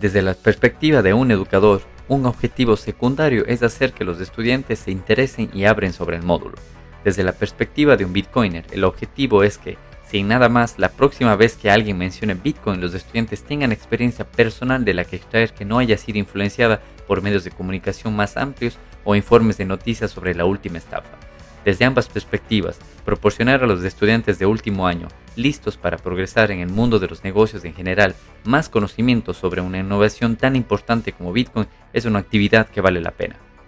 Desde la perspectiva de un educador, un objetivo secundario es hacer que los estudiantes se interesen y abren sobre el módulo. Desde la perspectiva de un Bitcoiner, el objetivo es que, sin nada más, la próxima vez que alguien mencione Bitcoin, los estudiantes tengan experiencia personal de la que extraer que no haya sido influenciada por medios de comunicación más amplios o informes de noticias sobre la última estafa. Desde ambas perspectivas, proporcionar a los estudiantes de último año, listos para progresar en el mundo de los negocios en general, más conocimiento sobre una innovación tan importante como Bitcoin es una actividad que vale la pena.